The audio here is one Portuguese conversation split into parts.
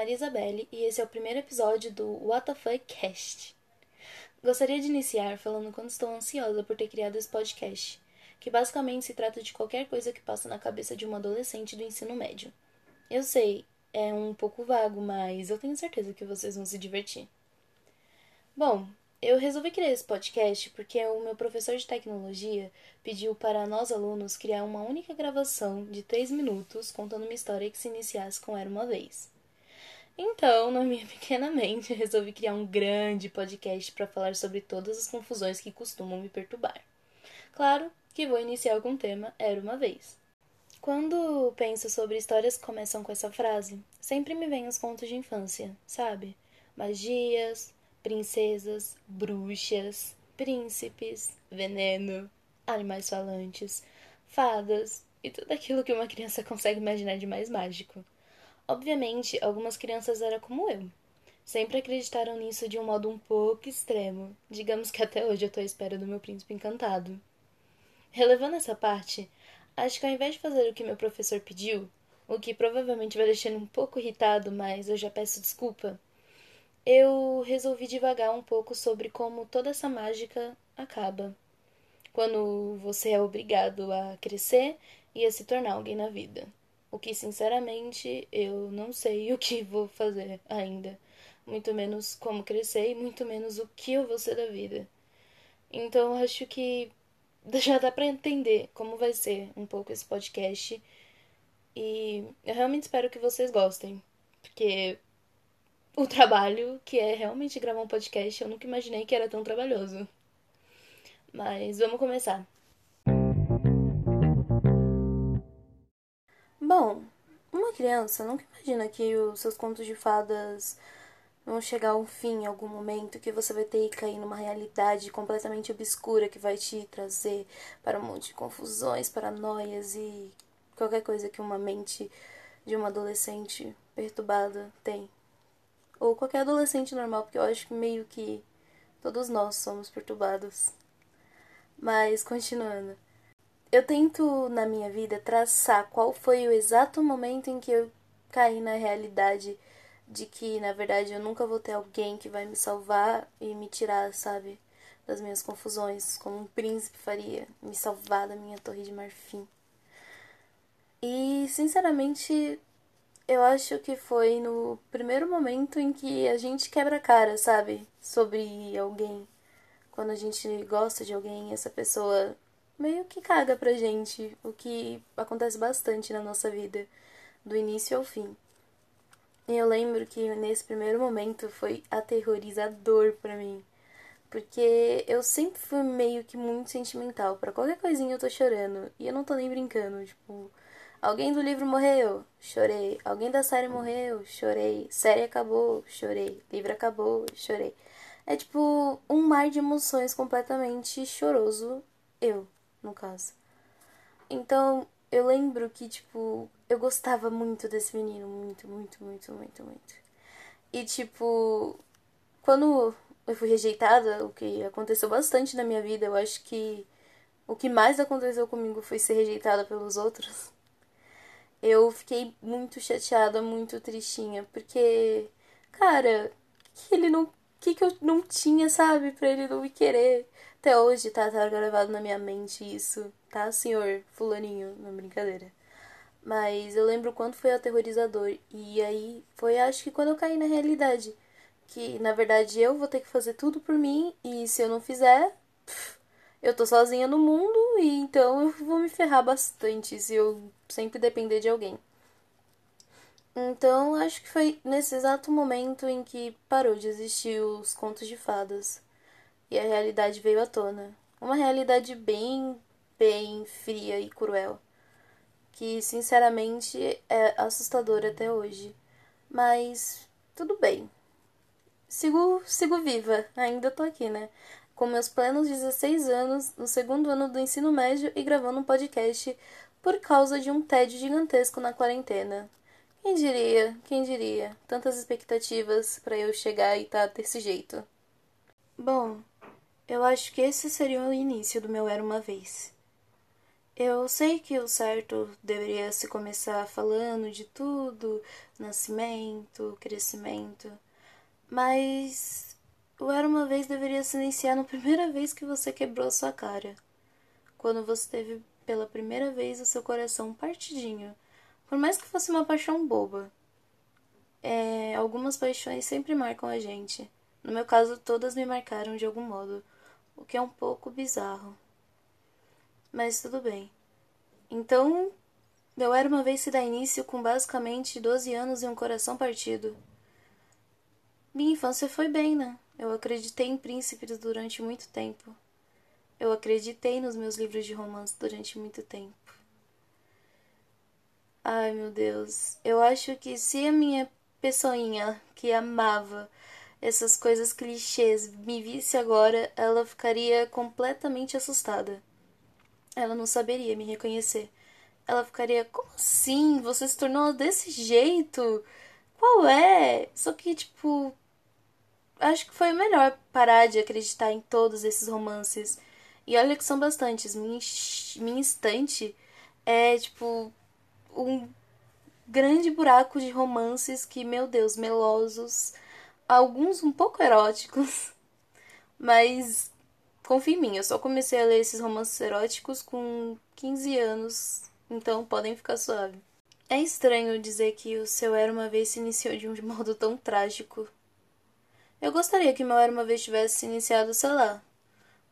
Maria Isabelle e esse é o primeiro episódio do What the Fuck Cast. Gostaria de iniciar falando quando estou ansiosa por ter criado esse podcast, que basicamente se trata de qualquer coisa que passa na cabeça de uma adolescente do ensino médio. Eu sei, é um pouco vago, mas eu tenho certeza que vocês vão se divertir. Bom, eu resolvi criar esse podcast porque o meu professor de tecnologia pediu para nós alunos criar uma única gravação de 3 minutos contando uma história que se iniciasse com Era uma Vez. Então, na minha pequena mente, resolvi criar um grande podcast para falar sobre todas as confusões que costumam me perturbar. Claro que vou iniciar com o tema Era uma Vez. Quando penso sobre histórias que começam com essa frase, sempre me vêm os contos de infância, sabe? Magias, princesas, bruxas, príncipes, veneno, animais falantes, fadas e tudo aquilo que uma criança consegue imaginar de mais mágico. Obviamente, algumas crianças eram como eu. Sempre acreditaram nisso de um modo um pouco extremo. Digamos que até hoje eu tô à espera do meu príncipe encantado. Relevando essa parte, acho que ao invés de fazer o que meu professor pediu, o que provavelmente vai deixar ele um pouco irritado, mas eu já peço desculpa, eu resolvi divagar um pouco sobre como toda essa mágica acaba. Quando você é obrigado a crescer e a se tornar alguém na vida. O que, sinceramente, eu não sei o que vou fazer ainda. Muito menos como crescer e muito menos o que eu vou ser da vida. Então, acho que já dá para entender como vai ser um pouco esse podcast. E eu realmente espero que vocês gostem. Porque o trabalho que é realmente gravar um podcast, eu nunca imaginei que era tão trabalhoso. Mas vamos começar. Bom, uma criança nunca imagina que os seus contos de fadas vão chegar ao fim em algum momento, que você vai ter que cair numa realidade completamente obscura que vai te trazer para um monte de confusões, paranoias e qualquer coisa que uma mente de uma adolescente perturbada tem ou qualquer adolescente normal, porque eu acho que meio que todos nós somos perturbados. Mas continuando. Eu tento na minha vida traçar qual foi o exato momento em que eu caí na realidade de que, na verdade, eu nunca vou ter alguém que vai me salvar e me tirar, sabe, das minhas confusões, como um príncipe faria, me salvar da minha torre de marfim. E, sinceramente, eu acho que foi no primeiro momento em que a gente quebra a cara, sabe? Sobre alguém. Quando a gente gosta de alguém, essa pessoa meio que caga pra gente, o que acontece bastante na nossa vida, do início ao fim. E eu lembro que nesse primeiro momento foi aterrorizador para mim, porque eu sempre fui meio que muito sentimental, para qualquer coisinha eu tô chorando, e eu não tô nem brincando, tipo, Alguém do livro morreu, chorei. Alguém da série morreu, chorei. Série acabou, chorei. Livro acabou, chorei. É tipo um mar de emoções completamente choroso, eu, no caso. Então, eu lembro que, tipo, eu gostava muito desse menino, muito, muito, muito, muito, muito. E, tipo, quando eu fui rejeitada, o que aconteceu bastante na minha vida, eu acho que o que mais aconteceu comigo foi ser rejeitada pelos outros eu fiquei muito chateada, muito tristinha, porque, cara, que ele não. que, que eu não tinha, sabe, pra ele não me querer. Até hoje tá, tá gravado na minha mente isso, tá, senhor Fulaninho? Não, brincadeira. Mas eu lembro quanto foi aterrorizador. E aí foi, acho que quando eu caí na realidade. Que na verdade eu vou ter que fazer tudo por mim, e se eu não fizer, pff, eu tô sozinha no mundo e então eu vou me ferrar bastante se eu sempre depender de alguém. Então, acho que foi nesse exato momento em que parou de existir os contos de fadas e a realidade veio à tona. Uma realidade bem, bem fria e cruel, que sinceramente é assustadora até hoje. Mas tudo bem. Sigo, sigo viva, ainda tô aqui, né? com meus plenos 16 anos, no segundo ano do ensino médio e gravando um podcast por causa de um tédio gigantesco na quarentena. Quem diria, quem diria, tantas expectativas para eu chegar e estar tá desse jeito. Bom, eu acho que esse seria o início do meu Era Uma Vez. Eu sei que o certo deveria se começar falando de tudo, nascimento, crescimento, mas o Era uma Vez deveria se iniciar na primeira vez que você quebrou a sua cara. Quando você teve pela primeira vez o seu coração partidinho, por mais que fosse uma paixão boba. É, algumas paixões sempre marcam a gente. No meu caso, todas me marcaram de algum modo, o que é um pouco bizarro. Mas tudo bem. Então, eu era uma vez se dar início com basicamente 12 anos e um coração partido. Minha infância foi bem, né? Eu acreditei em príncipes durante muito tempo. Eu acreditei nos meus livros de romance durante muito tempo. Ai, meu Deus. Eu acho que se a minha pessoinha que amava essas coisas clichês me visse agora, ela ficaria completamente assustada. Ela não saberia me reconhecer. Ela ficaria: Como assim? Você se tornou desse jeito? Qual é? Só que, tipo. Acho que foi melhor parar de acreditar em todos esses romances. E olha que são bastantes. Minha, minha estante é, tipo, um grande buraco de romances que, meu Deus, melosos. Alguns um pouco eróticos. Mas confia em mim, eu só comecei a ler esses romances eróticos com 15 anos, então podem ficar suave. É estranho dizer que o seu Era Uma Vez se iniciou de um modo tão trágico. Eu gostaria que meu Era Uma Vez tivesse se iniciado, sei lá,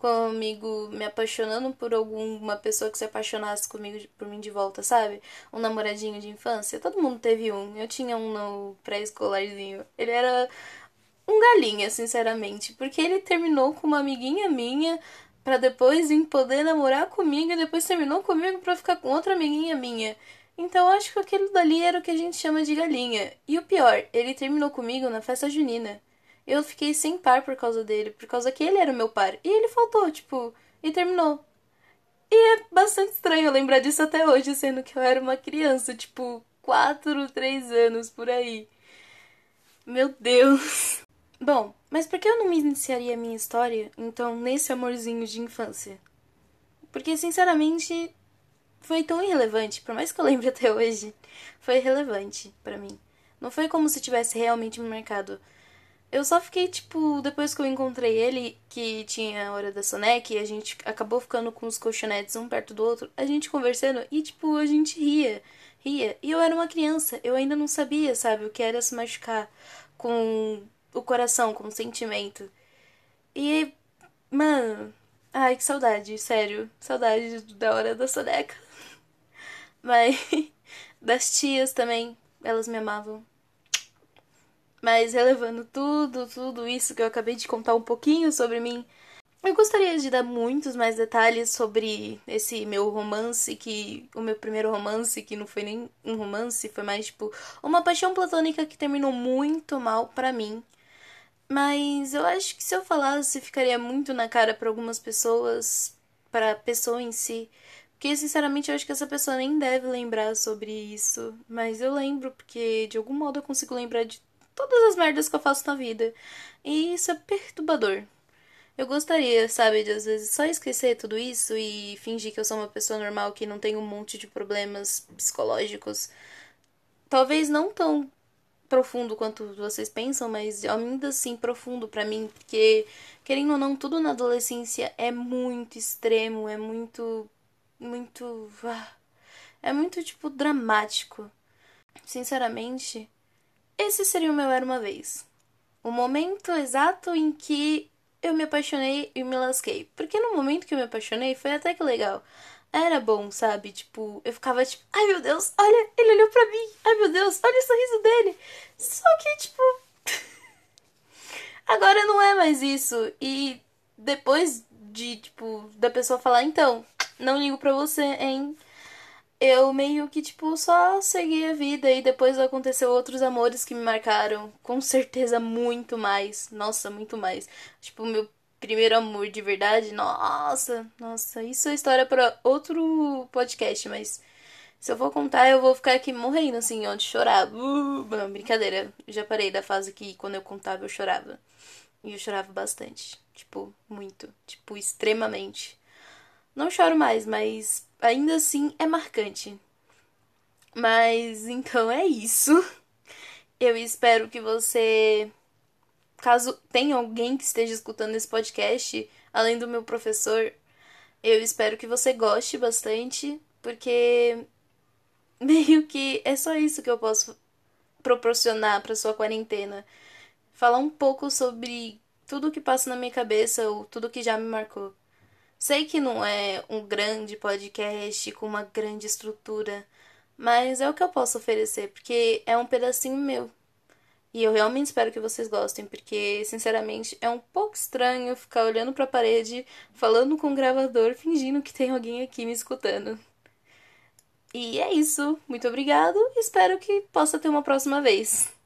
comigo me apaixonando por alguma pessoa que se apaixonasse comigo por mim de volta, sabe? Um namoradinho de infância. Todo mundo teve um. Eu tinha um no pré-escolarzinho. Ele era um galinha, sinceramente, porque ele terminou com uma amiguinha minha para depois poder namorar comigo e depois terminou comigo para ficar com outra amiguinha minha. Então acho que aquele dali era o que a gente chama de galinha. E o pior, ele terminou comigo na festa junina. Eu fiquei sem par por causa dele, por causa que ele era o meu par. E ele faltou, tipo, e terminou. E é bastante estranho lembrar disso até hoje, sendo que eu era uma criança, tipo, 4, 3 anos por aí. Meu Deus. Bom, mas por que eu não me iniciaria a minha história, então, nesse amorzinho de infância? Porque, sinceramente, foi tão irrelevante, por mais que eu lembre até hoje, foi irrelevante para mim. Não foi como se tivesse realmente me marcado. Eu só fiquei, tipo, depois que eu encontrei ele, que tinha a hora da Sonic, e a gente acabou ficando com os colchonetes um perto do outro, a gente conversando e, tipo, a gente ria, ria. E eu era uma criança, eu ainda não sabia, sabe, o que era se machucar com o coração, com o sentimento. E, mano, ai, que saudade, sério. Saudade da hora da soneca. Mas, das tias também, elas me amavam. Mas relevando tudo, tudo isso que eu acabei de contar um pouquinho sobre mim, eu gostaria de dar muitos mais detalhes sobre esse meu romance, que o meu primeiro romance, que não foi nem um romance, foi mais tipo uma paixão platônica que terminou muito mal para mim. Mas eu acho que se eu falasse ficaria muito na cara para algumas pessoas, para a pessoa em si. Porque sinceramente eu acho que essa pessoa nem deve lembrar sobre isso. Mas eu lembro porque de algum modo eu consigo lembrar de todas as merdas que eu faço na vida. E isso é perturbador. Eu gostaria, sabe, de às vezes só esquecer tudo isso e fingir que eu sou uma pessoa normal que não tem um monte de problemas psicológicos. Talvez não tão profundo quanto vocês pensam, mas ainda assim profundo para mim, porque querendo ou não, tudo na adolescência é muito extremo, é muito muito ah, é muito tipo dramático. Sinceramente, esse seria o meu era uma vez. O momento exato em que eu me apaixonei e me lasquei. Porque no momento que eu me apaixonei foi até que legal era bom, sabe? Tipo, eu ficava tipo, ai meu Deus, olha, ele olhou pra mim, ai meu Deus, olha o sorriso dele. Só que, tipo. Agora não é mais isso. E depois de, tipo, da pessoa falar, então, não ligo pra você, hein? Eu meio que, tipo, só segui a vida e depois aconteceu outros amores que me marcaram. Com certeza, muito mais. Nossa, muito mais. Tipo, meu primeiro amor de verdade, nossa, nossa, isso é história para outro podcast, mas se eu for contar, eu vou ficar aqui morrendo, assim, ó, de chorar. Uh, brincadeira. Já parei da fase que quando eu contava eu chorava. E eu chorava bastante. Tipo, muito. Tipo, extremamente. Não choro mais, mas ainda assim é marcante. Mas então é isso. Eu espero que você. Caso tenha alguém que esteja escutando esse podcast, além do meu professor, eu espero que você goste bastante, porque meio que é só isso que eu posso proporcionar para sua quarentena. Falar um pouco sobre tudo que passa na minha cabeça ou tudo que já me marcou. Sei que não é um grande podcast com uma grande estrutura, mas é o que eu posso oferecer, porque é um pedacinho meu. E eu realmente espero que vocês gostem, porque, sinceramente, é um pouco estranho ficar olhando para a parede, falando com o gravador, fingindo que tem alguém aqui me escutando. E é isso. Muito obrigado. Espero que possa ter uma próxima vez.